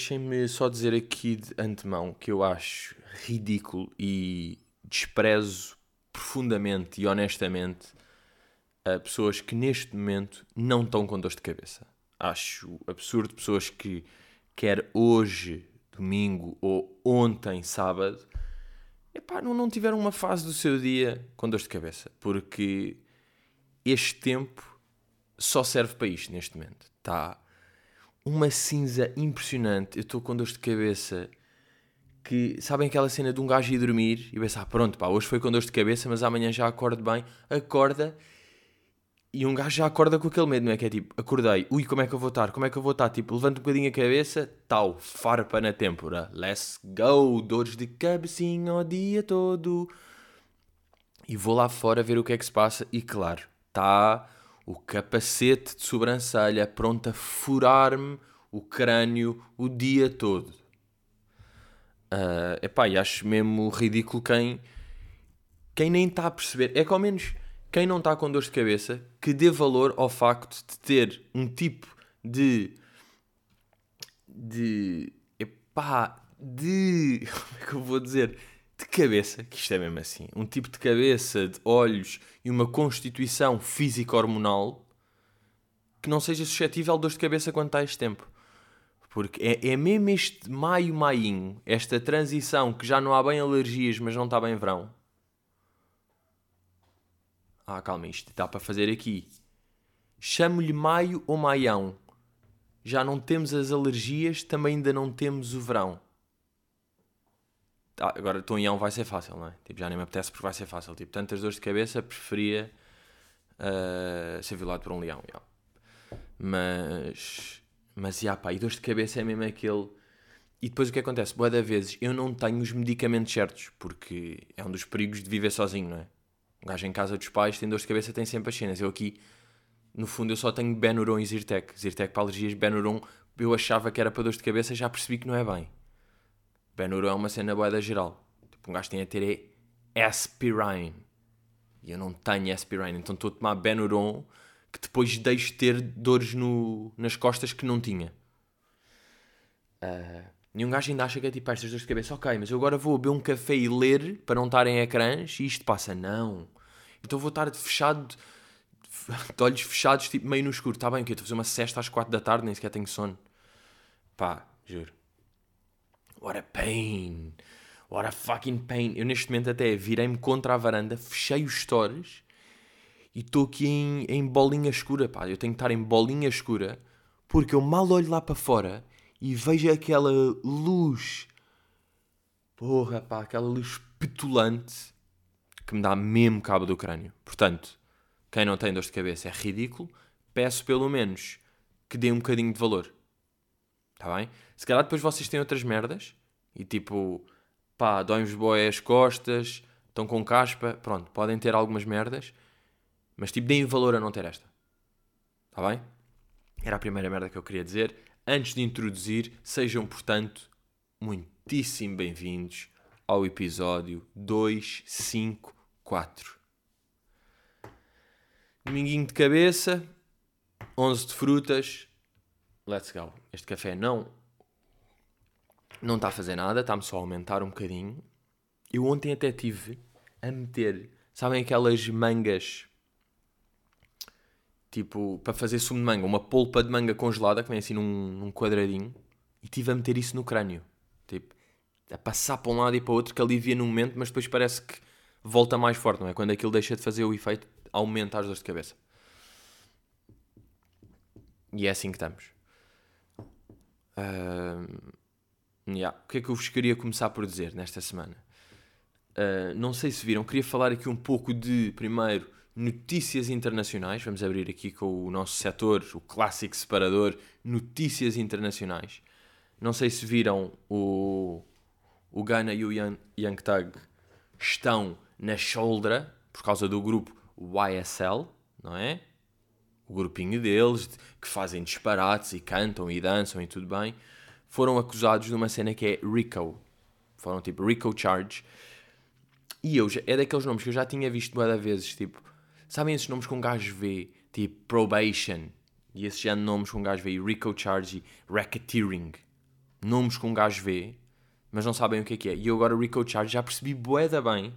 Deixem-me só dizer aqui de antemão que eu acho ridículo e desprezo profundamente e honestamente a pessoas que neste momento não estão com dor de cabeça. Acho absurdo pessoas que, quer hoje, domingo ou ontem, sábado, epá, não, não tiveram uma fase do seu dia com dor de cabeça. Porque este tempo só serve para isto neste momento. Está uma cinza impressionante. Eu estou com dor de cabeça. Que sabem aquela cena de um gajo ir dormir e pensar, pronto, pá, hoje foi com dor de cabeça, mas amanhã já acordo bem. Acorda e um gajo já acorda com aquele medo, não é? Que é tipo, acordei, ui, como é que eu vou estar? Como é que eu vou estar? Tipo, levanta um bocadinho a cabeça, tal, farpa na têmpora. Let's go, dores de cabecinha o dia todo. E vou lá fora ver o que é que se passa. E claro, está o capacete de sobrancelha pronto a furar-me o crânio o dia todo. Uh, epá, e acho mesmo ridículo quem, quem nem está a perceber. É que ao menos quem não está com dor de cabeça que dê valor ao facto de ter um tipo de. de. epá, de. como é que eu vou dizer? De cabeça, que isto é mesmo assim, um tipo de cabeça, de olhos e uma constituição física hormonal que não seja suscetível de dor de cabeça quando está este tempo. Porque é, é mesmo este maio, mainho, esta transição que já não há bem alergias, mas não está bem verão. Ah, calma, isto dá para fazer aqui. Chamo-lhe maio ou maião. Já não temos as alergias, também ainda não temos o verão. Ah, agora, Tonhão vai ser fácil, não é? Tipo, já nem me apetece porque vai ser fácil. Tipo, tantas dores de cabeça, preferia uh, ser violado por um leão. Yeah. Mas, mas, yeah, pá, e dores de cabeça é mesmo aquele... E depois o que acontece? Boa da vezes, eu não tenho os medicamentos certos, porque é um dos perigos de viver sozinho, não é? Gajo em casa dos pais tem dores de cabeça, tem sempre as cenas. Eu aqui, no fundo, eu só tenho Benuron e Zyrtec. Zyrtec para alergias, Benuron eu achava que era para dores de cabeça, já percebi que não é bem. Benuron é uma cena boeda geral. Tipo, um gajo tem a ter é aspirine. E eu não tenho aspirine, então estou a tomar Benuron que depois deixo de ter dores no, nas costas que não tinha. Uh, gajo ainda acha que é tipo estas dores de cabeça, ok, mas eu agora vou beber um café e ler para não estar em ecrãs e isto passa. Não. Então vou estar fechado, de olhos fechados, tipo meio no escuro. Está bem, que eu estou a fazer uma cesta às 4 da tarde, nem sequer tenho sono. Pá, juro. What a pain. What a fucking pain. Eu neste momento até virei-me contra a varanda, fechei os stores e estou aqui em, em bolinha escura, pá. Eu tenho que estar em bolinha escura porque eu mal olho lá para fora e vejo aquela luz. Porra, pá, aquela luz petulante que me dá mesmo cabo do crânio. Portanto, quem não tem dor de cabeça é ridículo. Peço pelo menos que dê um bocadinho de valor. Está bem? Se calhar depois vocês têm outras merdas e tipo, pá, dói-vos boé as costas, estão com caspa, pronto, podem ter algumas merdas, mas tipo, deem valor a não ter esta. Está bem? Era a primeira merda que eu queria dizer. Antes de introduzir, sejam, portanto, muitíssimo bem-vindos ao episódio 254. Dominguinho de cabeça, 11 de frutas, let's go. Este café não não está a fazer nada, está-me só a aumentar um bocadinho. Eu ontem até tive a meter, sabem aquelas mangas tipo para fazer sumo de manga, uma polpa de manga congelada que vem assim num, num quadradinho e tive a meter isso no crânio, tipo a passar para um lado e para o outro que alivia no momento, mas depois parece que volta mais forte, não é? Quando aquilo deixa de fazer o efeito, aumenta as dores de cabeça. E é assim que estamos. Yeah. O que é que eu vos queria começar por dizer nesta semana? Uh, não sei se viram, queria falar aqui um pouco de, primeiro, notícias internacionais. Vamos abrir aqui com o nosso setor, o clássico separador, notícias internacionais. Não sei se viram o, o Ghana e o Tug estão na shoulder por causa do grupo YSL, não é? O grupinho deles que fazem disparates e cantam e dançam e tudo bem foram acusados de uma cena que é RICO. Foram tipo RICO Charge. E eu, é daqueles nomes que eu já tinha visto várias vezes, tipo, sabem esses nomes com um gajo vê? Tipo, Probation. E esses já nomes com um gajo vê, RICO Charge e Racketeering. nomes que um gajo vê, mas não sabem o que é que é. E eu agora, Rico Charge, já percebi boeda bem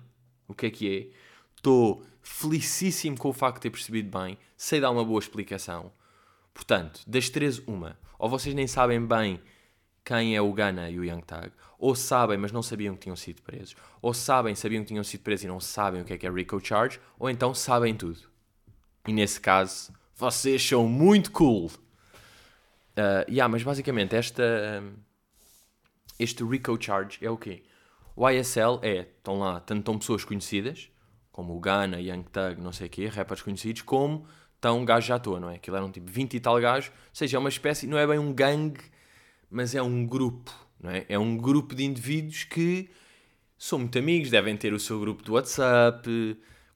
o que é que é. Estou felicíssimo com o facto de ter percebido bem. Sei dar uma boa explicação. Portanto, das três, uma. Ou vocês nem sabem bem quem é o Gana e o Young Tag, ou sabem, mas não sabiam que tinham sido presos, ou sabem, sabiam que tinham sido presos e não sabem o que é que é Rico Charge, ou então sabem tudo. E nesse caso, vocês são muito cool. Uh, yeah, mas basicamente esta, este Rico Charge é o quê? O ISL é, estão lá, tanto estão pessoas conhecidas, como o Gana, Young Thug, não sei o quê, rappers conhecidos, como estão gajos à toa, não é? Aquilo eram tipo 20 e tal gajos, ou seja, é uma espécie, não é bem um gangue, mas é um grupo, não é? É um grupo de indivíduos que são muito amigos, devem ter o seu grupo do WhatsApp,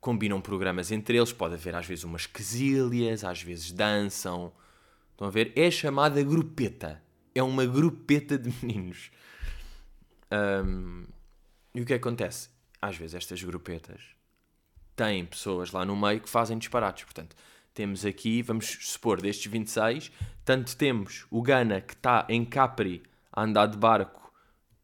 combinam programas entre eles, pode haver às vezes umas quesilhas, às vezes dançam. Estão a ver? É chamada grupeta. É uma grupeta de meninos. Um, e o que acontece? Às vezes estas grupetas têm pessoas lá no meio que fazem disparates. Portanto, temos aqui, vamos supor, destes 26, tanto temos o Gana que está em Capri a andar de barco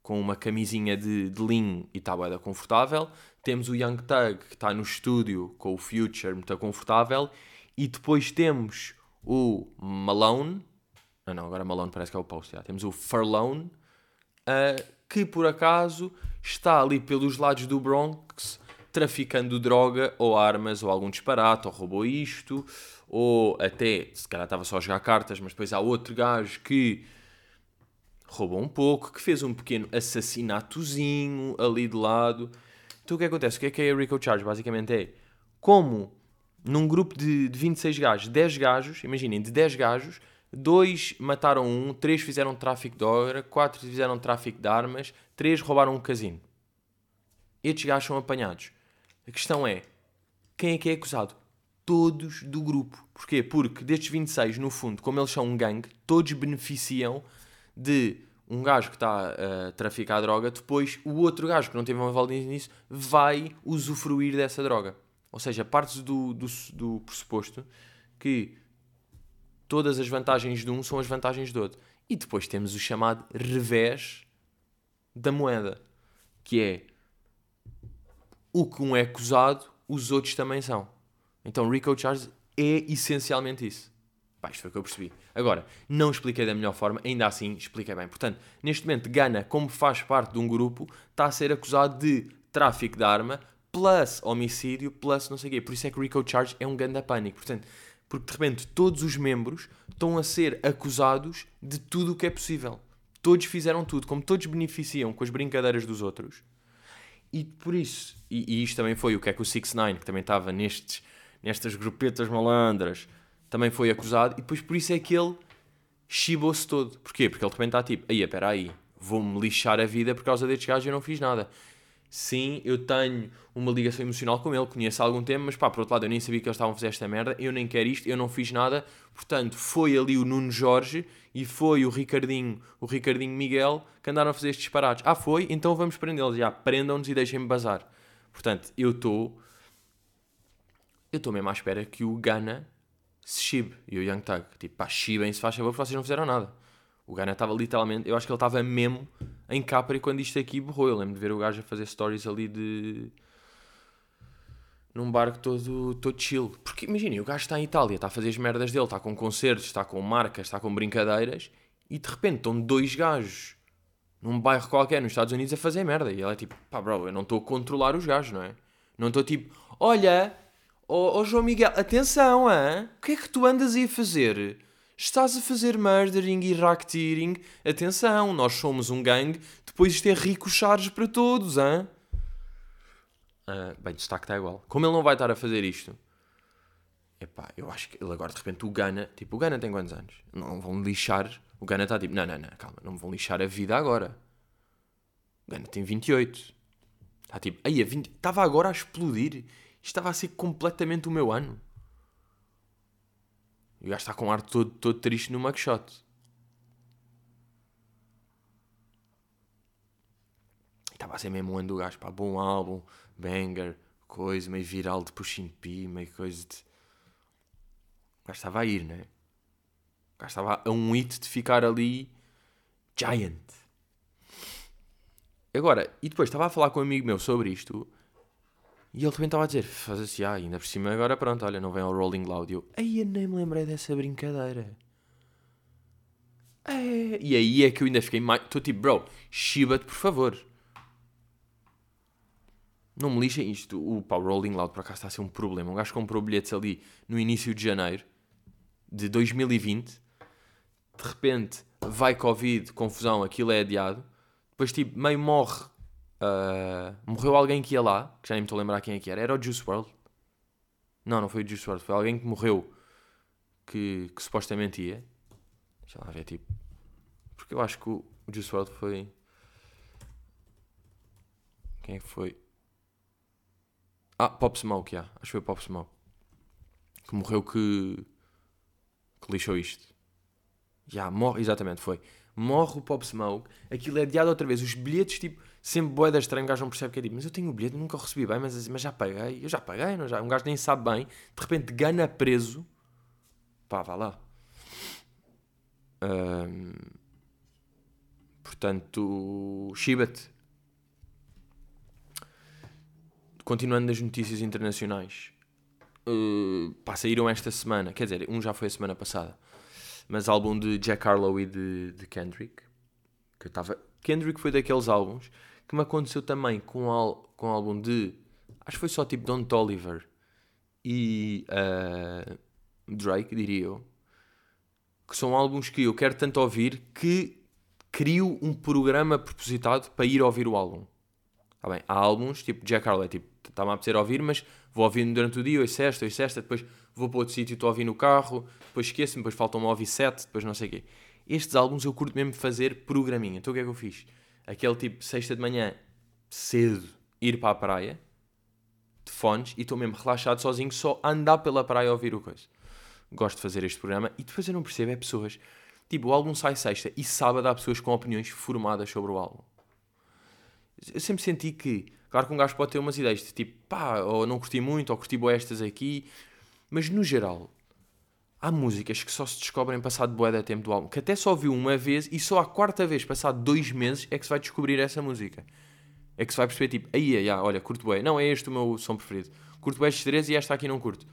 com uma camisinha de, de linho e está bem confortável. Temos o Young Thug que está no estúdio com o Future muito confortável. E depois temos o Malone. Não, não, agora Malone parece que é o post. Já. Temos o Farlone, uh, que por acaso está ali pelos lados do Bronx traficando droga ou armas ou algum disparate, ou roubou isto, ou até, se calhar estava só a jogar cartas, mas depois há outro gajo que roubou um pouco, que fez um pequeno assassinato,zinho ali de lado. Então o que acontece? O que é que é a Rico Charge? Basicamente é como num grupo de, de 26 gajos, 10 gajos, imaginem, de 10 gajos, dois mataram um, três fizeram tráfico de droga, quatro fizeram tráfico de armas, três roubaram um casino. Estes gajos são apanhados. A questão é, quem é que é acusado? Todos do grupo. Porquê? Porque destes 26, no fundo, como eles são um gangue, todos beneficiam de um gajo que está a traficar droga, depois o outro gajo que não teve uma envolvido nisso vai usufruir dessa droga. Ou seja, parte do, do, do pressuposto que todas as vantagens de um são as vantagens do outro. E depois temos o chamado revés da moeda, que é o que um é acusado, os outros também são. Então Rico Charles é essencialmente isso. Pá, isto foi o que eu percebi. Agora, não expliquei da melhor forma, ainda assim expliquei bem. Portanto, neste momento, Gana, como faz parte de um grupo, está a ser acusado de tráfico de arma, plus homicídio, plus não sei o quê. Por isso é que Rico Charge é um ganda pânico. Portanto, porque de repente todos os membros estão a ser acusados de tudo o que é possível. Todos fizeram tudo, como todos beneficiam com as brincadeiras dos outros, e por isso, e, e isto também foi o que é que o 6 9 que também estava nestes, nestas grupetas malandras, também foi acusado, e depois por isso é que ele chibou-se todo. Porquê? Porque ele também está tipo, aí, espera aí, vou-me lixar a vida por causa destes gajos e eu não fiz nada. Sim, eu tenho uma ligação emocional com ele, conheço há algum tempo, mas pá, por outro lado, eu nem sabia que eles estavam a fazer esta merda, eu nem quero isto, eu não fiz nada. Portanto, foi ali o Nuno Jorge e foi o Ricardinho, o Ricardinho Miguel que andaram a fazer estes disparates. Ah, foi? Então vamos prendê-los. Já, prendam-nos e deixem-me bazar. Portanto, eu estou. Eu estou mesmo à espera que o Gana se chibe e o Young Tag. Tipo, pá, chibem-se, faz favor, porque vocês não fizeram nada. O Gana estava literalmente. Eu acho que ele estava mesmo em Capri quando isto aqui borrou. Eu lembro de ver o gajo a fazer stories ali de. num barco todo, todo chill. Porque imaginem, o gajo está em Itália, está a fazer as merdas dele, está com concertos, está com marcas, está com brincadeiras e de repente estão dois gajos num bairro qualquer nos Estados Unidos a fazer merda. E ele é tipo, pá, bro, eu não estou a controlar os gajos, não é? Não estou tipo, olha, ó oh, oh, João Miguel, atenção, hein? o que é que tu andas aí a fazer? Estás a fazer murdering e racketeering? Atenção, nós somos um gangue, depois isto é ricochares para todos, hein? Uh, bem, destaque está igual. Como ele não vai estar a fazer isto? Epá, eu acho que ele agora de repente o Gana, tipo, o Gana tem quantos anos? Não vão lixar. O Gana está tipo, não, não, não, calma, não me vão lixar a vida agora. O Gana tem 28. Está tipo, aí, a 20, estava agora a explodir. Estava a ser completamente o meu ano. E o gajo está com um ar todo, todo triste no mugshot. Estava a ser mesmo um ano do gajo, pá, bom álbum, banger, coisa, meio viral de pushing P, meio coisa de... O gajo estava a ir, né? O gajo estava a um hit de ficar ali giant. Agora, e depois estava a falar com um amigo meu sobre isto e ele também estava a dizer: faz assim, ah, ainda por cima agora pronto, olha, não vem ao Rolling Loud. E eu, aí eu nem me lembrei dessa brincadeira. É. E aí é que eu ainda fiquei mais. Estou tipo, bro, chiba-te por favor. Não me lixem isto. O pá, Rolling Loud por acaso está a ser um problema. Um gajo comprou bilhetes ali no início de janeiro de 2020. De repente vai Covid, confusão, aquilo é adiado. Depois, tipo, meio morre. Uh, morreu alguém que ia lá, que já nem me estou a lembrar quem é que era. Era o Juice World. Não, não foi o Juice World. Foi alguém que morreu que, que supostamente ia. Deixa lá ver, tipo. Porque eu acho que o, Juice WRLD foi. Quem é foi? Ah, Pop Smoke, já. Acho que foi Pop Smoke. Que morreu que. que lixou isto. Já, morre. Exatamente, foi. Morre o Pop Smoke. Aquilo é adiado outra vez. Os bilhetes, tipo, sempre boeda estranho. Um gajo não percebe que é tipo, mas eu tenho o bilhete, nunca o recebi bem, mas, mas já paguei. Eu já paguei, não já? Um gajo nem sabe bem. De repente, gana preso. Pá, vá lá. Portanto, Shibat. Continuando nas notícias internacionais. Uh, pá, saíram esta semana. Quer dizer, um já foi a semana passada. Mas álbum de Jack Harlow e de, de Kendrick. Que eu estava. Kendrick foi daqueles álbuns que me aconteceu também com, al, com o álbum de. Acho que foi só tipo Don Toliver e uh, Drake, diria eu que são álbuns que eu quero tanto ouvir que crio um programa propositado para ir ouvir o álbum. Tá bem? Há álbuns, tipo Jack Harlow, tipo, está-me a apetecer ouvir, mas vou ouvindo durante o dia, ouço esta, ouço esta, depois vou para outro sítio, estou a ouvir no carro, depois esqueço-me, depois faltam-me ouvir sete, depois não sei o quê. Estes álbuns eu curto mesmo fazer programinha. Então o que é que eu fiz? Aquele tipo, sexta de manhã, cedo, ir para a praia, de fones, e estou mesmo relaxado sozinho, só a andar pela praia a ouvir o coisa gosto de fazer este programa e depois eu não percebo é pessoas. Tipo, o álbum sai sexta e sábado há pessoas com opiniões formadas sobre o álbum. Eu sempre senti que, claro que um gajo pode ter umas ideias de tipo, pá, ou não curti muito, ou curti boas estas aqui, mas no geral, há músicas que só se descobrem passado boé da tempo do álbum, que até só ouviu uma vez e só a quarta vez, passado dois meses, é que se vai descobrir essa música. É que se vai perceber, tipo, aí, aí, olha, curto bué. Não, é este o meu som preferido. Curto bué estes três e esta aqui não curto.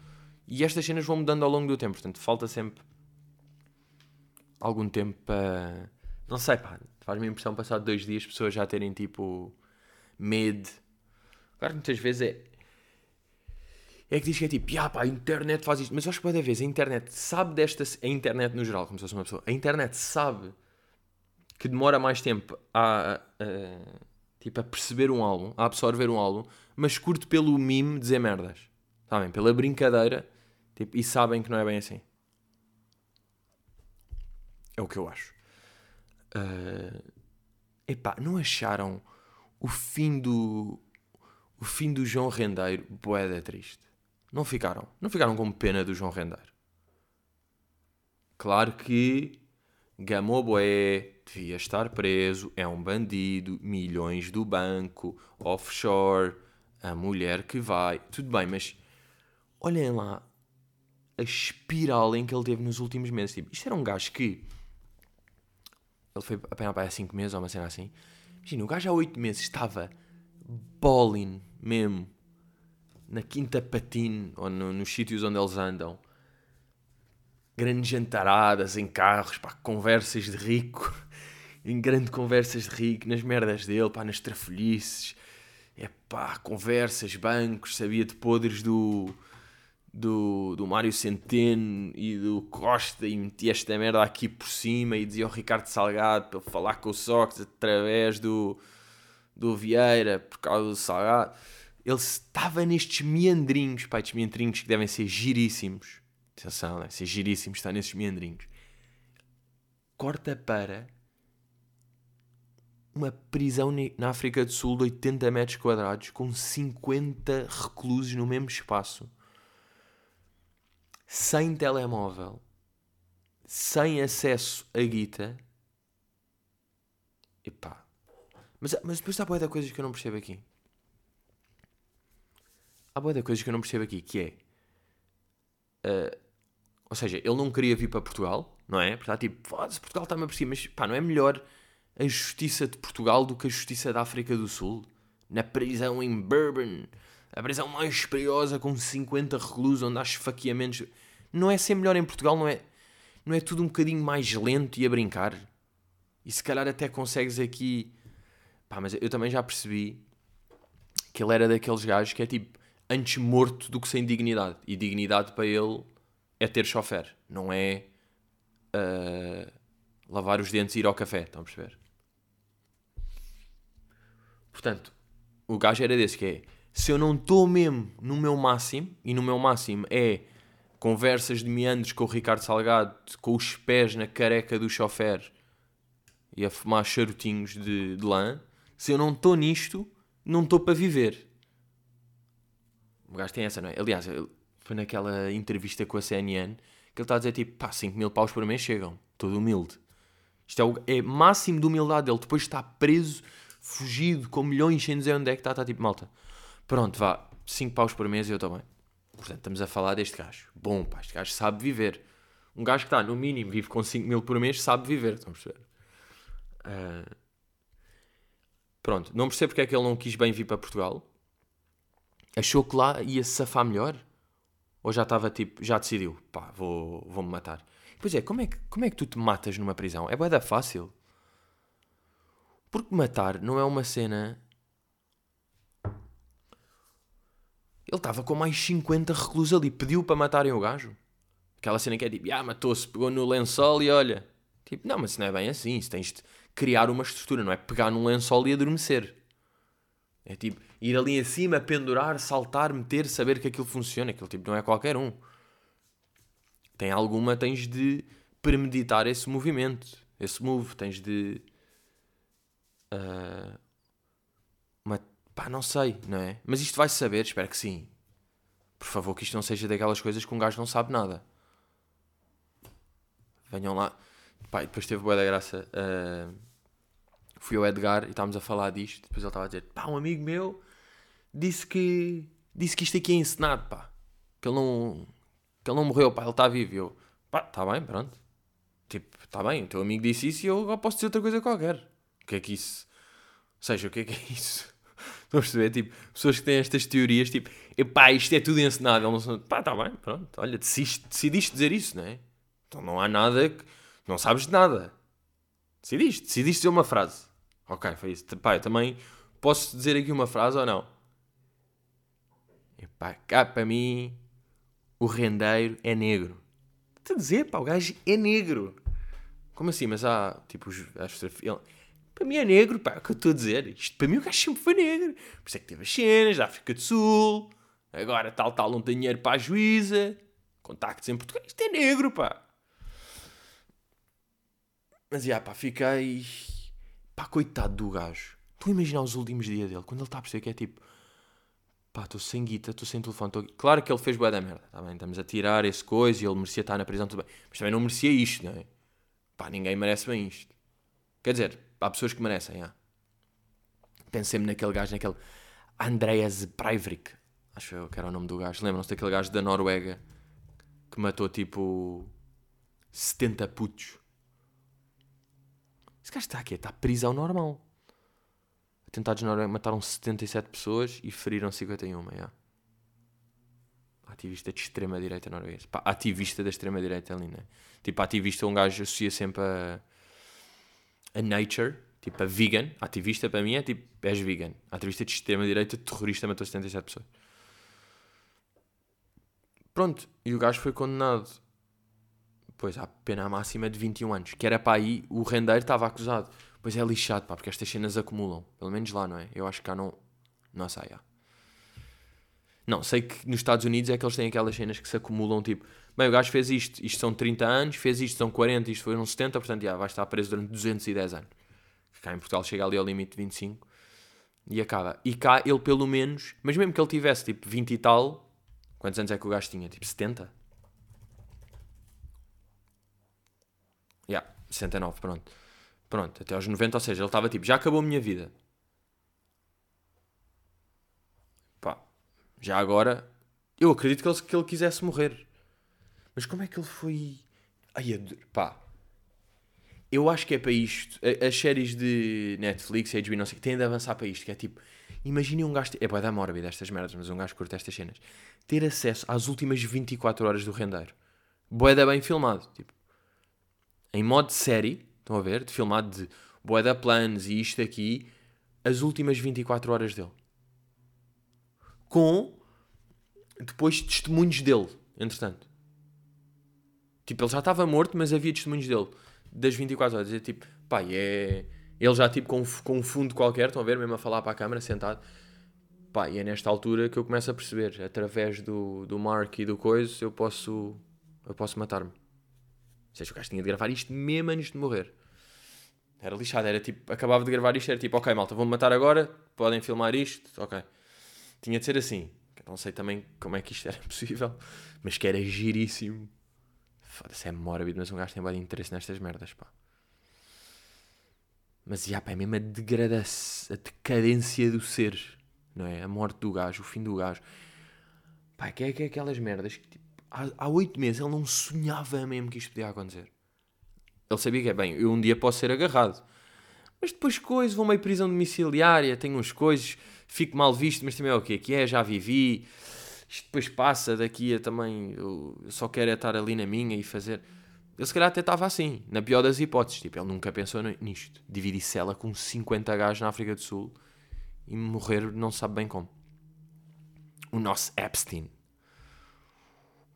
E estas cenas vão mudando ao longo do tempo, portanto, falta sempre algum tempo para. Não sei, pá, faz-me a impressão, passado dois dias, pessoas já terem tipo. medo. Claro que muitas vezes é. É que diz que é tipo, ah, pá, a internet faz isto. Mas eu acho que pode haver, a internet sabe desta. A internet no geral, como se fosse uma pessoa. A internet sabe que demora mais tempo a, a, a, tipo, a perceber um álbum, a absorver um álbum, mas curto pelo mime dizer merdas. Sabem? Pela brincadeira Tipo, e sabem que não é bem assim. É o que eu acho. Uh, epá, não acharam o fim do. O fim do João Rendeiro boeda triste? Não ficaram? Não ficaram com pena do João Rendeiro? Claro que Gamou Boé devia estar preso, é um bandido, milhões do banco, offshore, a mulher que vai. Tudo bem, mas olhem lá a espiral em que ele teve nos últimos meses. Tipo, isto era um gajo que. Ele foi apenas para há 5 meses ou uma cena assim. Imagina, o gajo há 8 meses estava bowling mesmo na quinta patina ou no, nos sítios onde eles andam. Grandes jantaradas em carros, pá, conversas de rico. em grande conversas de rico, nas merdas dele, pá, nas trafolhices. É pá, conversas, bancos, sabia de podres do do, do Mário Centeno e do Costa e metia esta merda aqui por cima e dizia ao Ricardo Salgado para falar com o Sócrates através do, do Vieira por causa do Salgado. Ele estava nestes meandrinhos, pá, estes meandrinhos que devem ser giríssimos. Atenção, devem ser giríssimos, está nestes meandrinhos. Corta para uma prisão na África do Sul de 80 metros quadrados com 50 reclusos no mesmo espaço sem telemóvel, sem acesso a guita. Epá. Mas, mas depois há boa da coisas que eu não percebo aqui. Há boa da coisas que eu não percebo aqui, que é... Uh, ou seja, ele não queria vir para Portugal, não é? Porque está tipo, foda-se, Portugal está-me a perceber, mas pá, não é melhor a justiça de Portugal do que a justiça da África do Sul? Na prisão em Bourbon, a prisão mais perigosa com 50 reclusos onde há esfaqueamentos. Não é ser melhor em Portugal, não é? Não é tudo um bocadinho mais lento e a brincar? E se calhar até consegues aqui. Pá, mas eu também já percebi que ele era daqueles gajos que é tipo antes morto do que sem dignidade. E dignidade para ele é ter chofer, não é uh, lavar os dentes e ir ao café. Estão a perceber? Portanto, o gajo era desse que é se eu não estou mesmo no meu máximo, e no meu máximo é conversas de meandros com o Ricardo Salgado, com os pés na careca do chofer e a fumar charutinhos de, de lã, se eu não estou nisto, não estou para viver. O gajo tem essa, não é? Aliás, foi naquela entrevista com a CNN que ele está a dizer tipo, pá, 5 mil paus por mês chegam. Todo humilde. Isto é, o, é máximo de humildade dele. Depois está preso, fugido, com milhões, sem dizer onde é que está, está tipo, malta. Pronto, vá, 5 paus por mês e eu também. Portanto, estamos a falar deste gajo. Bom, pá, este gajo sabe viver. Um gajo que está, no mínimo, vive com 5 mil por mês, sabe viver, estão a perceber? Uh... Pronto, não percebo porque é que ele não quis bem vir para Portugal. Achou que lá ia se safar melhor? Ou já estava tipo, já decidiu, pá, vou, vou-me matar. Pois é, como é, que, como é que tu te matas numa prisão? É boeda fácil. Porque matar não é uma cena. Ele estava com mais 50 reclusos ali, pediu para matarem o gajo. Aquela cena que é tipo, ah, matou-se, pegou no lençol e olha. Tipo, não, mas não é bem assim. Isso tens de criar uma estrutura, não é pegar num lençol e adormecer. É tipo, ir ali em cima, pendurar, saltar, meter, saber que aquilo funciona. Aquilo tipo não é qualquer um. Tem alguma, tens de premeditar esse movimento, esse move, tens de. Uh, pá, não sei, não é? Mas isto vai-se saber, espero que sim. Por favor, que isto não seja daquelas coisas que um gajo não sabe nada. Venham lá. Pá, depois teve boa da graça. Uh, fui ao Edgar e estávamos a falar disto. Depois ele estava a dizer: pá, um amigo meu disse que disse que isto aqui é encenado, pá. Que ele não, que ele não morreu, pá, ele está vivo. E eu, pá, está bem, pronto. Tipo, está bem, o teu amigo disse isso e eu agora posso dizer outra coisa qualquer. O que é que isso. Ou seja, o que é que é isso? Estão a perceber? Tipo, pessoas que têm estas teorias, tipo, epá, isto é tudo encenado. Não pá, está bem, pronto. Olha, decidiste, decidiste dizer isso, não é? Então não há nada que. Não sabes de nada. Decidiste, decidiste dizer uma frase. Ok, foi isso. Pá, eu também posso dizer aqui uma frase ou não? Epá, cá para mim o rendeiro é negro. Estou a dizer, pá, o gajo é negro. Como assim? Mas há, tipo, as, ele, para mim é negro, pá, é o que eu estou a dizer. Isto para mim o gajo sempre foi negro. Por isso é que teve as cenas da África do Sul. Agora tal, tal, não tem dinheiro para a juíza. Contactos em Portugal. Isto é negro, pá. Mas, já, pá, fiquei... Pá, coitado do gajo. Tu imaginar os últimos dias dele, quando ele está a perceber que é tipo pá, estou sem guita, estou sem telefone. Tô... Claro que ele fez boa da merda, tá bem? Estamos a tirar esse coisa e ele merecia estar na prisão, tudo bem. Mas também não merecia isto, não é? Pá, ninguém merece bem isto. Quer dizer, há pessoas que merecem, ah. Pensei-me naquele gajo, naquele Andreas Breivik, acho eu que era o nome do gajo. Lembram-se daquele gajo da Noruega que matou tipo 70 putos? Esse gajo está aqui, está prisão normal. Atentados na Noruega mataram 77 pessoas e feriram 51. Yeah. Ativista de extrema-direita norueguesa. Ativista da extrema-direita ali, né? Tipo, ativista um gajo associa sempre a, a nature, tipo a vegan. Ativista para mim é tipo, és vegan. Ativista de extrema-direita, terrorista, matou 77 pessoas. Pronto, e o gajo foi condenado. Pois, à pena máxima de 21 anos. Que era para aí, o rendeiro estava acusado. Pois é lixado, pá, porque estas cenas acumulam. Pelo menos lá, não é? Eu acho que cá não. Não sei. Não, sei que nos Estados Unidos é que eles têm aquelas cenas que se acumulam, tipo, bem, o gajo fez isto, isto são 30 anos, fez isto, são 40, isto foram 70, portanto, já, vai estar preso durante 210 anos. Cá em Portugal chega ali ao limite de 25 e acaba. E cá ele, pelo menos, mas mesmo que ele tivesse, tipo, 20 e tal, quantos anos é que o gajo tinha? Tipo, 70? Já, yeah, 69, pronto. Pronto, até aos 90, ou seja, ele estava tipo, já acabou a minha vida. Pá, já agora, eu acredito que ele, que ele quisesse morrer. Mas como é que ele foi. Ai, pá. eu acho que é para isto. As séries de Netflix, HBO, não sei que, têm de avançar para isto. Que é tipo, imaginem um gajo. É para dar mórbida estas merdas, mas um gajo curta estas cenas. Ter acesso às últimas 24 horas do rendeiro. Boeda bem filmado. Tipo, em modo série, estão a ver? De filmado de boeda planos e isto aqui. As últimas 24 horas dele. Com depois testemunhos dele, entretanto. Tipo, ele já estava morto, mas havia testemunhos dele das 24 horas. É tipo, pá, é. Ele já tipo com, com um fundo qualquer, estão a ver, mesmo a falar para a câmara, sentado. Pá, e é nesta altura que eu começo a perceber, através do, do Mark e do Coisa, eu posso. Eu posso matar-me. Ou seja, o gajo tinha de gravar isto mesmo antes de morrer. Era lixado, era tipo, acabava de gravar isto, era tipo, ok, malta, vou-me matar agora, podem filmar isto, ok. Tinha de ser assim. Não sei também como é que isto era possível, mas que era giríssimo. Foda-se, é mórbido, mas um gajo tem bem de interesse nestas merdas, pá. Mas, já, pá, é mesmo a degradação, a decadência do ser, não é? A morte do gajo, o fim do gajo. Pá, que é, que é aquelas merdas que, tipo, há oito meses ele não sonhava mesmo que isto podia acontecer. Ele sabia que é bem, eu um dia posso ser agarrado. Mas depois coisas, vou meio prisão domiciliária, tenho uns coisas, fico mal visto, mas também é o quê? Que é, já vivi. Isto depois passa, daqui a também, eu só quero é estar ali na minha e fazer... Ele se calhar até estava assim, na pior das hipóteses. Tipo, ele nunca pensou nisto. Dividir cela com 50 gajos na África do Sul e morrer não sabe bem como. O nosso Epstein.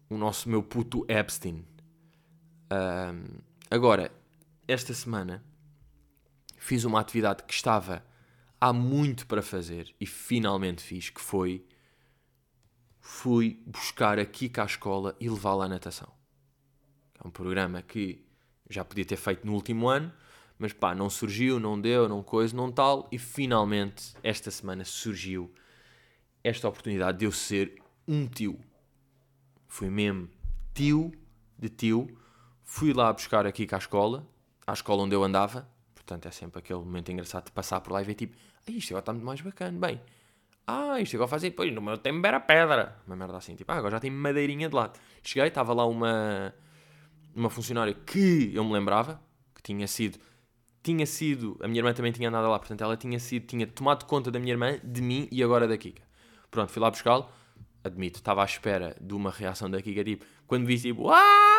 O nosso meu puto Epstein. Ahm, agora, esta semana fiz uma atividade que estava há muito para fazer e finalmente fiz, que foi fui buscar a Kika à escola e levá-la à natação. É um programa que já podia ter feito no último ano, mas pá, não surgiu, não deu, não coisa, não tal, e finalmente esta semana surgiu esta oportunidade de eu ser um tio. Fui mesmo tio de tio, fui lá buscar a Kika à escola, à escola onde eu andava, portanto é sempre aquele momento engraçado de passar por lá e ver tipo, ah, isto agora está muito mais bacana, bem, ah, isto agora fazem, pois no meu tempo era pedra, uma merda assim, tipo, ah, agora já tem madeirinha de lado. Cheguei, estava lá uma, uma funcionária que eu me lembrava, que tinha sido, tinha sido, a minha irmã também tinha andado lá, portanto ela tinha sido, tinha tomado conta da minha irmã, de mim e agora da Kika. Pronto, fui lá buscá-lo, admito, estava à espera de uma reação da Kika, tipo, quando vi tipo, ah,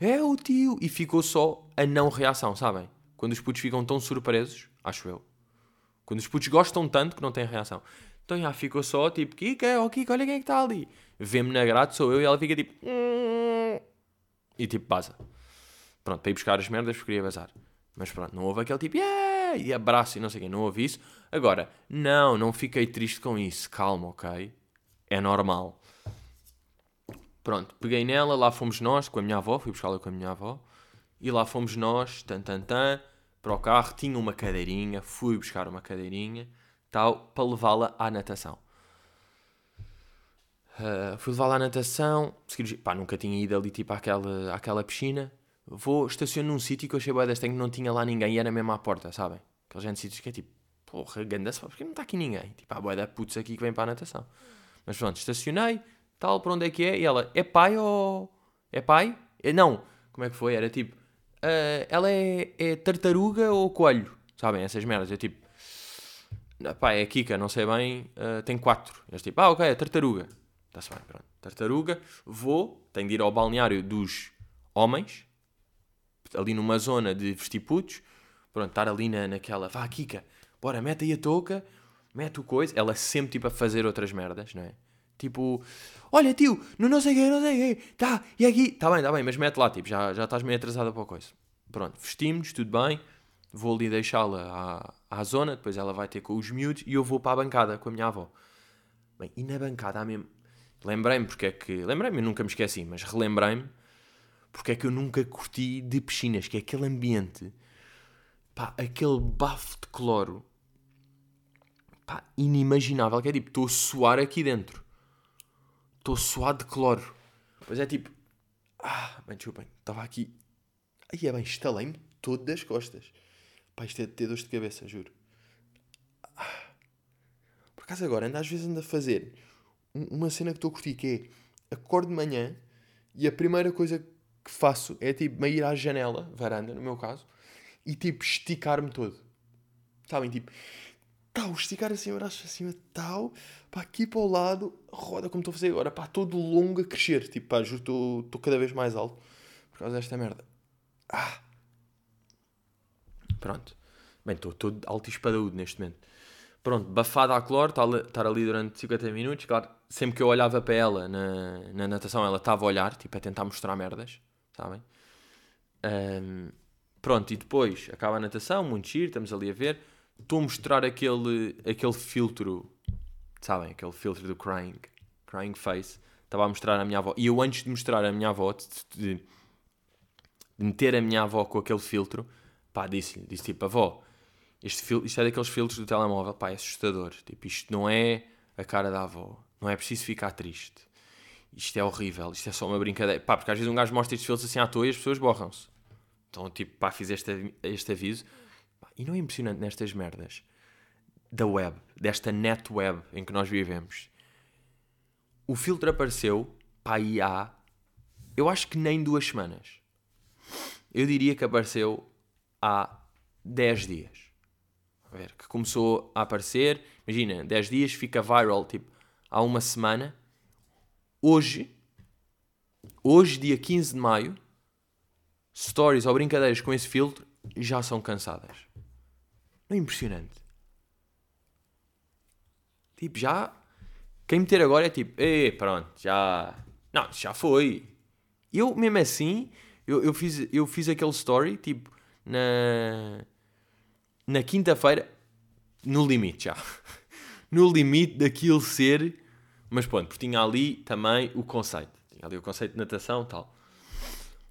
é o tio, e ficou só a não reação, sabem? Quando os putos ficam tão surpresos, acho eu. Quando os putos gostam tanto que não têm reação. Então já ficou só tipo, Kika, oh Kika, olha quem é que está ali. Vê-me na grade, sou eu, e ela fica tipo. "Hum", E tipo, vaza. Pronto, para ir buscar as merdas porque queria vazar. Mas pronto, não houve aquele tipo, yeah! e abraço e não sei quê, não houve isso. Agora, não, não fiquei triste com isso. Calma, ok? É normal. Pronto, peguei nela, lá fomos nós, com a minha avó, fui buscá-la com a minha avó. E lá fomos nós, tan tan tan, para o carro, tinha uma cadeirinha, fui buscar uma cadeirinha, tal, para levá-la à natação. Uh, fui levá-la à natação, segui- pá, nunca tinha ido ali tipo àquela, àquela piscina. Vou, estaciono num sítio que eu achei das que não tinha lá ninguém e era mesmo à porta, sabem? Aqueles gente sítios que é tipo, porra, ganda-se, porque não está aqui ninguém? Tipo, há bué da putz aqui que vem para a natação. Mas pronto, estacionei, tal, para onde é que é? E ela, é pai ou... É pai? Eh, Não, como é que foi? Era tipo, "Ah, ela é, é tartaruga ou coelho? Sabem, essas merdas. Eu tipo, "Ah, pá, é Kika, não sei bem, ah, tem quatro. Eles tipo, ah, ok, é tartaruga. Está-se bem, pronto. Tartaruga, vou, tenho de ir ao balneário dos homens, ali numa zona de vestir putos, pronto, estar ali na, naquela, vá, Kika, bora, mete aí a touca, mete o coisa. Ela sempre tipo a fazer outras merdas, não é? Tipo, olha tio, no não sei quê, não sei quê, tá, e aqui, tá bem, tá bem, mas mete lá, tipo, já, já estás meio atrasada para a coisa. Pronto, vestimos, tudo bem, vou ali deixá-la à, à zona, depois ela vai ter com os miúdos e eu vou para a bancada com a minha avó. Bem, e na bancada há mesmo. Lembrei-me porque é que. Lembrei-me, eu nunca me esqueci, mas relembrei-me porque é que eu nunca curti de piscinas, que é aquele ambiente, pá, aquele bafo de cloro, pá, inimaginável, que é tipo, estou a suar aqui dentro. Estou suar de cloro. Pois é tipo, ah, bem, desculpem, estava aqui, aí é bem, estalei-me todo das costas. Pá, isto é de ter dores de cabeça, juro. Por acaso agora, ando, às vezes ando a fazer um- uma cena que estou a curtir, que é acordo de manhã e a primeira coisa que faço é tipo meio ir à janela, varanda no meu caso, e tipo esticar-me todo. Sabem? Tipo, tal, esticar assim o braço acima, tal, para aqui para o lado, roda como estou a fazer agora, pá, todo longo a crescer. Tipo, pá, juro, estou cada vez mais alto por causa desta merda. Ah! Pronto. Bem, estou todo alto e espadaúdo neste momento. Pronto, bafada a cloro, estar ali durante 50 minutos. Claro, sempre que eu olhava para ela na, na natação, ela estava a olhar, tipo, a tentar mostrar merdas, sabem? Um, pronto, e depois acaba a natação, muito giro, estamos ali a ver. Estou a mostrar aquele, aquele filtro, sabem? Aquele filtro do crying, crying face. Estava a mostrar a minha avó. E eu, antes de mostrar a minha avó, de, de meter a minha avó com aquele filtro, pá, disse-lhe, disse tipo, avó, este fil isto é daqueles filtros do telemóvel, pá, é assustador. Tipo, isto não é a cara da avó. Não é preciso ficar triste. Isto é horrível, isto é só uma brincadeira. Pá, porque às vezes um gajo mostra estes filtros assim à toa e as pessoas borram-se. Então, tipo, pá, fiz este, este aviso. E não é impressionante nestas merdas da web, desta net web em que nós vivemos. O filtro apareceu, pá, aí há, eu acho que nem duas semanas. Eu diria que apareceu há 10 dias a ver, que começou a aparecer, imagina, 10 dias, fica viral, tipo, há uma semana. Hoje, hoje, dia 15 de maio, stories ou brincadeiras com esse filtro já são cansadas. É impressionante? Tipo, já. Quem meter agora é tipo, ei, pronto, já. Não, já foi. Eu, mesmo assim, eu, eu, fiz, eu fiz aquele story, tipo, na na quinta-feira, no limite já. no limite daquilo ser. Mas pronto, porque tinha ali também o conceito. Tinha ali o conceito de natação tal.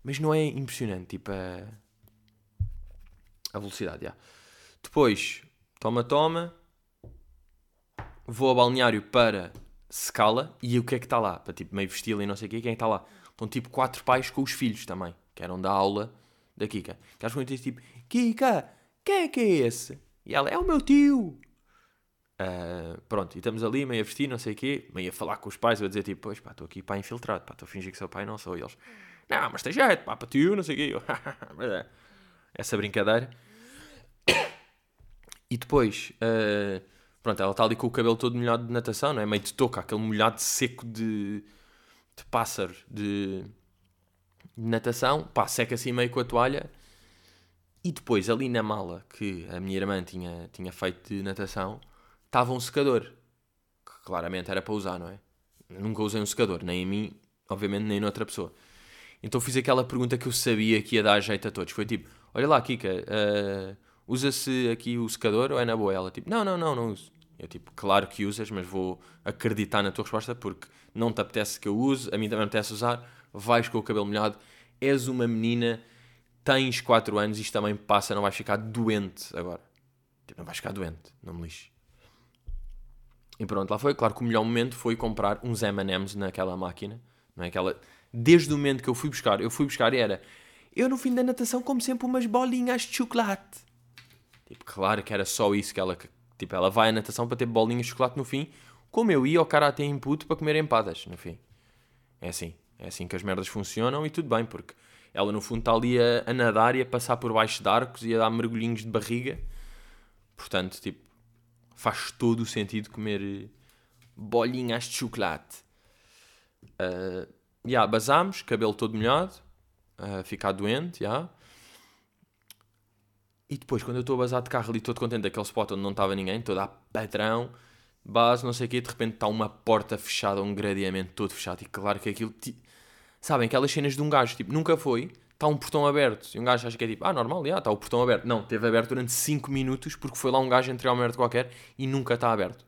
Mas não é impressionante, tipo, a, a velocidade, já. Depois, toma, toma. Vou ao balneário para secá-la. E o que é que está lá? Para tipo meio vesti-la e não sei o quê. Quem é está lá? Estão tipo quatro pais com os filhos também. Que eram da aula da Kika. Que às vezes tipo, Kika, quem é que é esse? E ela, é o meu tio. Uh, pronto, e estamos ali, meio a vestir, não sei o quê, meio a falar com os pais, eu a dizer tipo, pois pá, estou aqui para infiltrado, estou a fingir que sou pai, não sou. E eles, não, mas tem jeito, pá, para tio, não sei o quê. É, essa brincadeira. E depois, uh, pronto, ela está ali com o cabelo todo molhado de natação, não é? Meio de touca, aquele molhado seco de, de pássaro de, de natação, pá, seca assim meio com a toalha e depois, ali na mala que a minha irmã tinha, tinha feito de natação, estava um secador. Que claramente era para usar, não é? nunca usei um secador, nem em mim, obviamente, nem noutra pessoa. Então fiz aquela pergunta que eu sabia que ia dar jeito a todos. Foi tipo, olha lá, Kika, uh, usa-se aqui o secador ou é na boa? Ela tipo, não, não, não, não uso. Eu tipo, claro que usas, mas vou acreditar na tua resposta porque não te apetece que eu use, a mim também me apetece usar, vais com o cabelo molhado, és uma menina tens 4 anos, isto também passa, não vais ficar doente agora. Tipo, não vais ficar doente, não me lixe. E pronto, lá foi. Claro que o melhor momento foi comprar uns M&M's naquela máquina. Não é aquela... Desde o momento que eu fui buscar, eu fui buscar e era... Eu no fim da natação como sempre umas bolinhas de chocolate. Tipo, claro que era só isso que ela... Tipo, ela vai à natação para ter bolinhas de chocolate no fim. Como eu ia ao Karate Input para comer empadas no fim. É assim. É assim que as merdas funcionam e tudo bem, porque ela, no fundo, está ali a, a nadar e a passar por baixo de arcos e a dar mergulhinhos de barriga. Portanto, tipo, faz todo o sentido comer eh, bolinhas de chocolate. Uh, yeah, basámos, cabelo todo molhado, uh, ficar doente, yeah. E depois, quando eu estou a basar de carro ali, todo contente daquele spot onde não estava ninguém, todo a patrão, base, não sei o quê, de repente está uma porta fechada, um gradeamento todo fechado. E claro que aquilo Sabem, aquelas cenas de um gajo, tipo, nunca foi, está um portão aberto. E um gajo acha que é tipo, ah, normal, já, está o portão aberto. Não, teve aberto durante 5 minutos porque foi lá um gajo entre uma merda qualquer e nunca está aberto.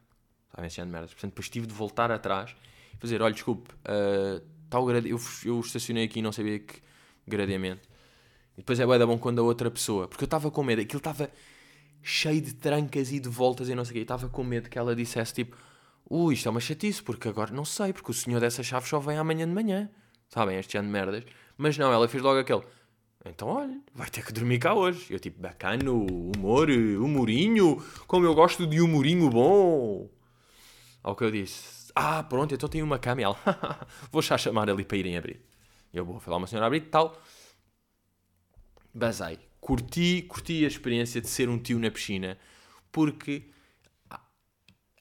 Sabem, esse de merdas. Portanto, depois tive de voltar atrás e fazer, olha, desculpe, uh, tá o grade... eu, eu estacionei aqui e não sabia que gradeamento. E depois é bem bom quando a outra pessoa, porque eu estava com medo, aquilo estava cheio de trancas e de voltas e não sei o quê, estava com medo que ela dissesse tipo, ui, isto é uma chatice, porque agora não sei, porque o senhor dessa chave só vem amanhã de manhã. Sabem, este ano de merdas. Mas não, ela fez logo aquele. Então, olha, vai ter que dormir cá hoje. Eu, tipo, bacano, humor, humorinho. Como eu gosto de humorinho bom. Ao que eu disse, ah, pronto, então tenho uma cama. E ela, vou já chamar ali para irem abrir. Eu vou falar uma senhora abrir tal. Basei. curti, curti a experiência de ser um tio na piscina, porque há,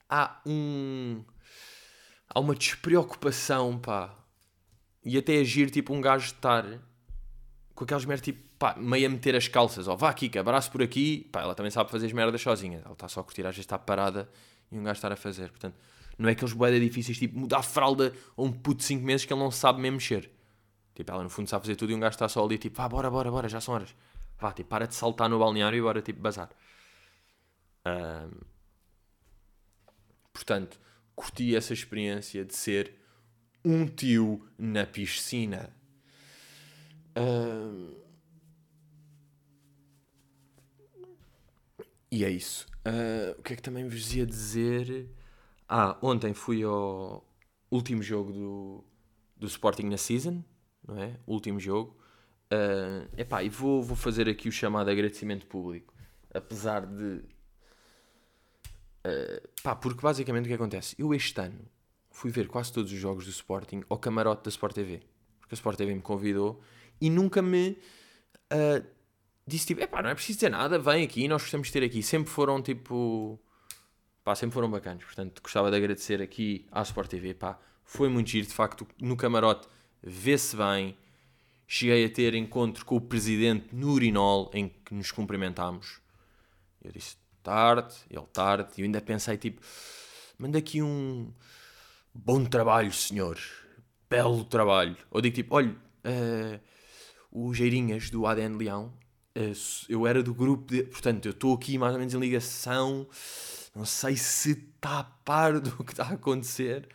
há um. Há uma despreocupação, pá. E até agir tipo um gajo estar com aquelas merdas tipo, pá, meio a meter as calças, ó, vá aqui, abraço por aqui, pá, ela também sabe fazer as merdas sozinha, ela está só a curtir, às vezes está parada e um gajo estar a fazer, portanto, não é aqueles boedas difíceis, tipo, mudar a fralda a um puto de 5 meses que ele não sabe mesmo mexer. Tipo, ela no fundo sabe fazer tudo e um gajo está só ali, tipo, vá, bora, bora, bora, já são horas. Vá, tipo, para de saltar no balneário e bora, tipo, bazar. Um, portanto, curti essa experiência de ser um tio na piscina. Um, e é isso. Uh, o que é que também vos ia dizer? Ah, ontem fui ao último jogo do, do Sporting na season, não é? Último jogo. Uh, epá, e vou, vou fazer aqui o chamado agradecimento público. Apesar de. Uh, pá, porque basicamente o que acontece? Eu este ano fui ver quase todos os jogos do Sporting ao camarote da Sport TV. Porque a Sport TV me convidou e nunca me uh, disse tipo: epá, não é preciso dizer nada, vem aqui, nós gostamos de ter aqui. Sempre foram tipo. Pá, sempre foram bacanas. Portanto, gostava de agradecer aqui à Sport TV. Pá, foi muito giro, de facto, no camarote vê-se bem. Cheguei a ter encontro com o presidente no urinol em que nos cumprimentámos. Eu disse tarde, ele tarde, e eu ainda pensei tipo, manda aqui um bom trabalho, senhor, belo trabalho. Ou digo tipo, olha, uh, o Geirinhas do ADN Leão, uh, eu era do grupo, de, portanto, eu estou aqui mais ou menos em ligação, não sei se está a par do que está a acontecer.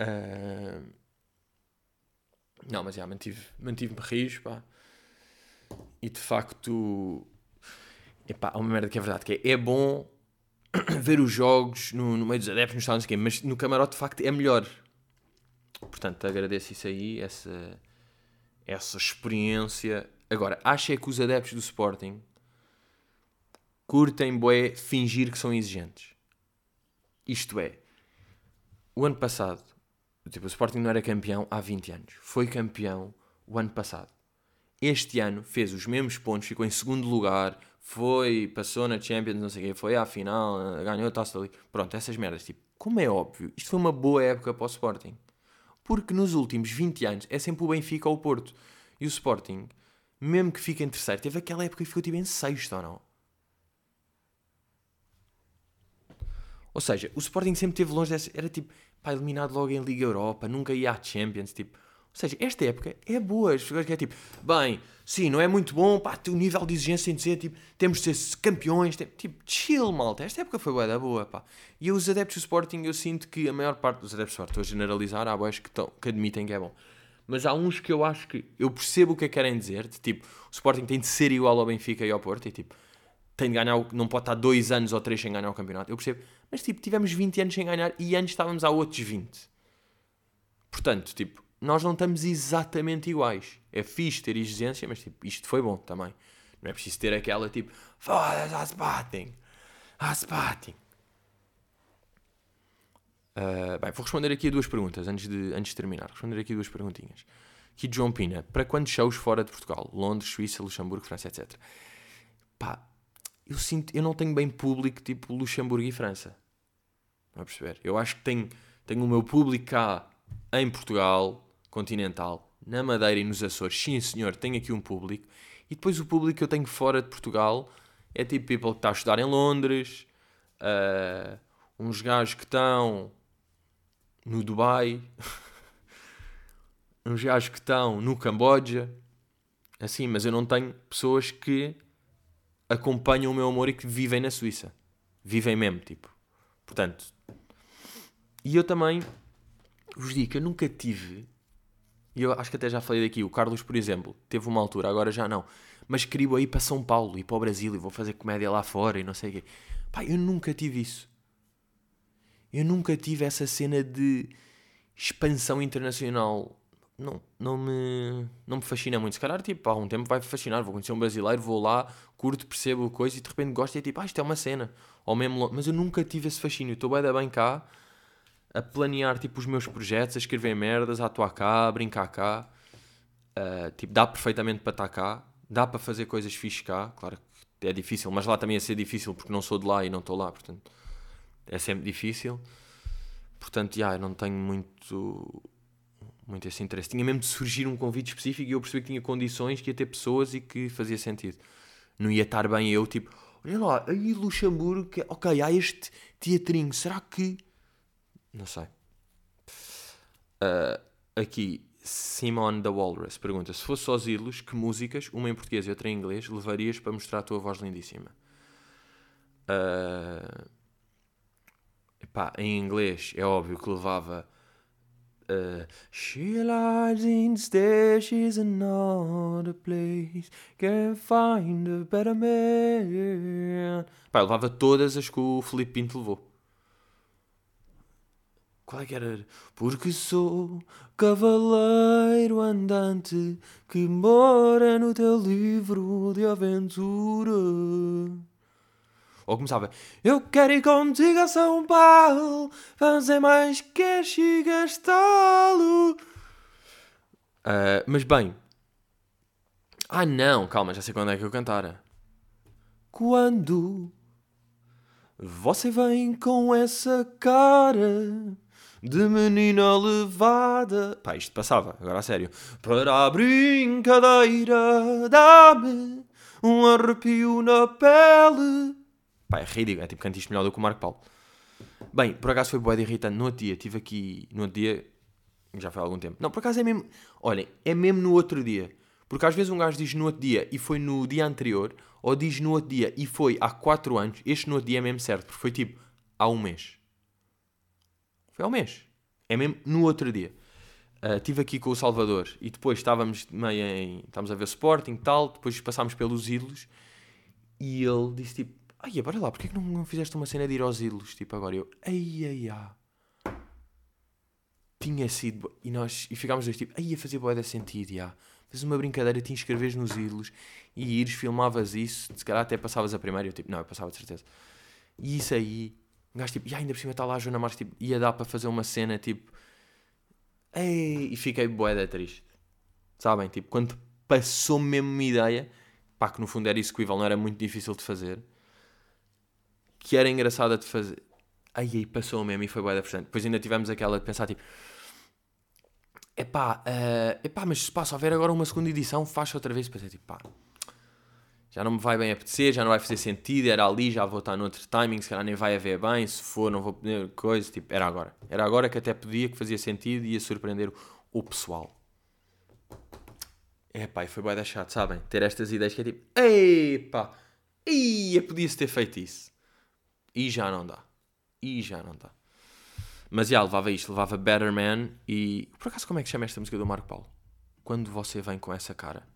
Uh, não, mas já, mantive, mantive-me rijo, pá. E de facto, epá, há uma merda que é verdade, que é, é bom ver os jogos no, no meio dos adeptos, no estádio, mas no camarote de facto é melhor. Portanto, agradeço isso aí, essa, essa experiência. Agora, acho é que os adeptos do Sporting curtem, boé, fingir que são exigentes. Isto é, o ano passado Tipo, o Sporting não era campeão há 20 anos. Foi campeão o ano passado. Este ano fez os mesmos pontos, ficou em segundo lugar, foi, passou na Champions, não sei o quê, foi à final, ganhou a taça ali. Pronto, essas merdas. Tipo, como é óbvio, isto foi uma boa época para o Sporting. Porque nos últimos 20 anos é sempre o Benfica ou o Porto. E o Sporting, mesmo que fique em terceiro, teve aquela época que ficou tipo em sexto ou não? Ou seja, o Sporting sempre teve longe dessa. Era tipo, pá, eliminado logo em Liga Europa, nunca ia à Champions, tipo. Ou seja, esta época é boa. As pessoas que é tipo, bem, sim, não é muito bom, pá, o nível de exigência tem de ser, tipo, temos de ser campeões, tem, tipo, chill, malta. Esta época foi boa da boa, pá. E os adeptos do Sporting, eu sinto que a maior parte dos adeptos do Sporting, estou a generalizar, há boas que, tão, que admitem que é bom. Mas há uns que eu acho que, eu percebo o que é que querem dizer, de, tipo, o Sporting tem de ser igual ao Benfica e ao Porto, e tipo, tem de ganhar, não pode estar dois anos ou três sem ganhar o campeonato. Eu percebo. Mas tipo, tivemos 20 anos sem ganhar e antes estávamos há outros 20. Portanto, tipo, nós não estamos exatamente iguais. É fixe ter exigência, mas tipo, isto foi bom também. Não é preciso ter aquela tipo, foda-se, a Sporting. A Sporting. Uh, bem, vou responder aqui a duas perguntas antes de, antes de terminar. Responder aqui duas perguntinhas. Aqui João Pina. Para quando shows fora de Portugal? Londres, Suíça, Luxemburgo, França, etc. Pá, eu sinto, eu não tenho bem público tipo Luxemburgo e França. Não a perceber? Eu acho que tenho, tenho o meu público cá em Portugal, continental, na Madeira e nos Açores. Sim, senhor, tenho aqui um público. E depois o público que eu tenho fora de Portugal é tipo people que está a estudar em Londres, uh, uns gajos que estão no Dubai, uns gajos que estão no Camboja, assim, mas eu não tenho pessoas que acompanham o meu amor e que vivem na Suíça. Vivem mesmo, tipo. Portanto. E eu também vos digo que eu nunca tive. E eu acho que até já falei daqui. O Carlos, por exemplo, teve uma altura, agora já não. Mas queria ir para São Paulo e para o Brasil e vou fazer comédia lá fora e não sei o quê. Pá, eu nunca tive isso. Eu nunca tive essa cena de expansão internacional não, não, me, não me fascina muito. Se calhar, tipo, há um tempo vai fascinar. Vou conhecer um brasileiro, vou lá, curto, percebo coisa e de repente gosto e é tipo, ah, isto é uma cena. Ou mesmo, mas eu nunca tive esse fascínio. Estou bem bem cá a planear tipo os meus projetos, a escrever merdas, a atuar cá, a brincar cá. Uh, tipo, dá perfeitamente para estar cá. Dá para fazer coisas fixas cá, claro que é difícil, mas lá também ia ser difícil porque não sou de lá e não estou lá, portanto é sempre difícil. Portanto, já, yeah, não tenho muito, muito esse interesse. Tinha mesmo de surgir um convite específico e eu percebi que tinha condições, que ia ter pessoas e que fazia sentido. Não ia estar bem eu, tipo, olha lá, aí Luxemburgo, que, ok, há este teatrinho, será que. Não sei. Uh, aqui, Simon da Walrus pergunta: se fosse só os ídolos, que músicas, uma em português e outra em inglês, levarias para mostrar a tua voz lindíssima? Uh, epá, em inglês é óbvio que levava. Uh, she lies in stashes in another place Can't find a better man Pá, levava todas as que o Felipe Pinto levou qual é que era? Porque sou cavaleiro andante que mora no teu livro de aventura. Ou começava: Eu quero ir contigo a São Paulo, fazer mais cash e gastá-lo. Uh, mas bem. Ah, não, calma, já sei quando é que eu cantara. Quando você vem com essa cara de menina levada. Pá, isto passava, agora a sério. Para a brincadeira, dá-me um arrepio na pele. Pá, é ridículo, é tipo canto isto melhor do que o Marco Paulo. Bem, por acaso foi boa de irritante. No outro dia, estive aqui. No outro dia, já foi há algum tempo. Não, por acaso é mesmo. Olhem, é mesmo no outro dia. Porque às vezes um gajo diz no outro dia e foi no dia anterior, ou diz no outro dia e foi há 4 anos. Este no outro dia é mesmo certo, porque foi tipo há um mês. Foi ao mês. É mesmo no outro dia. Uh, estive aqui com o Salvador e depois estávamos meio em. Estávamos a ver Sporting e tal. Depois passámos pelos ídolos e ele disse tipo: Ai, bora lá, porquê que não, não fizeste uma cena de ir aos ídolos? Tipo, agora eu, ai, ai, ai. Tinha sido. E nós e ficámos dois tipo, ai, ia fazer boa sentido, já. Fazes uma brincadeira, te inscreves nos ídolos e ires, filmavas isso, se calhar até passavas a primeira. Eu tipo, não, eu passava de certeza. E isso aí um gajo tipo, e ainda por cima está lá a Joana Marques, tipo, ia dar para fazer uma cena tipo. Ei, e fiquei boeda triste. Sabem? Tipo, quando passou mesmo uma ideia, pá, que no fundo era execuível, não era muito difícil de fazer, que era engraçada de fazer. Aí, aí passou mesmo e foi boeda frustrante. Depois ainda tivemos aquela de pensar tipo. Epá, uh, epá, mas se passa a ver agora uma segunda edição, faz outra vez. É tipo, pá, já não me vai bem apetecer, já não vai fazer sentido, era ali, já vou estar noutro timing, se calhar nem vai haver bem, se for não vou poder coisa, tipo, era agora. Era agora que até podia, que fazia sentido e ia surpreender o pessoal. É pá, e foi bem da chato, sabem? Ter estas ideias que é tipo, epá, ia, podia-se ter feito isso. E já não dá. E já não dá. Mas já, levava isto, levava Better Man e... Por acaso como é que chama esta música do Marco Paulo? Quando você vem com essa cara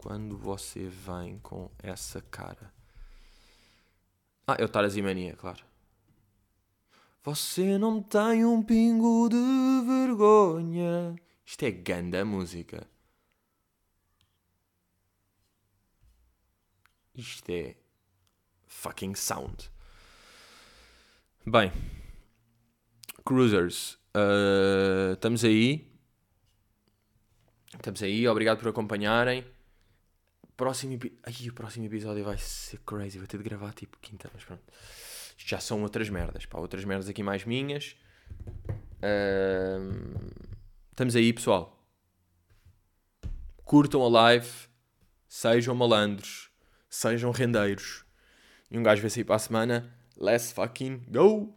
quando você vem com essa cara. Ah, é o Tarazimania, claro. Você não tem um pingo de vergonha. Isto é ganda música. Isto é fucking sound. Bem, Cruisers, uh, estamos aí. Estamos aí, obrigado por acompanharem próximo, Ai, o próximo episódio vai ser crazy. Vou ter de gravar tipo quinta, mas pronto. Isto já são outras merdas, pá. Outras merdas aqui mais minhas. Uh... Estamos aí, pessoal. Curtam a live. Sejam malandros. Sejam rendeiros. E um gajo vai sair para a semana. Let's fucking go!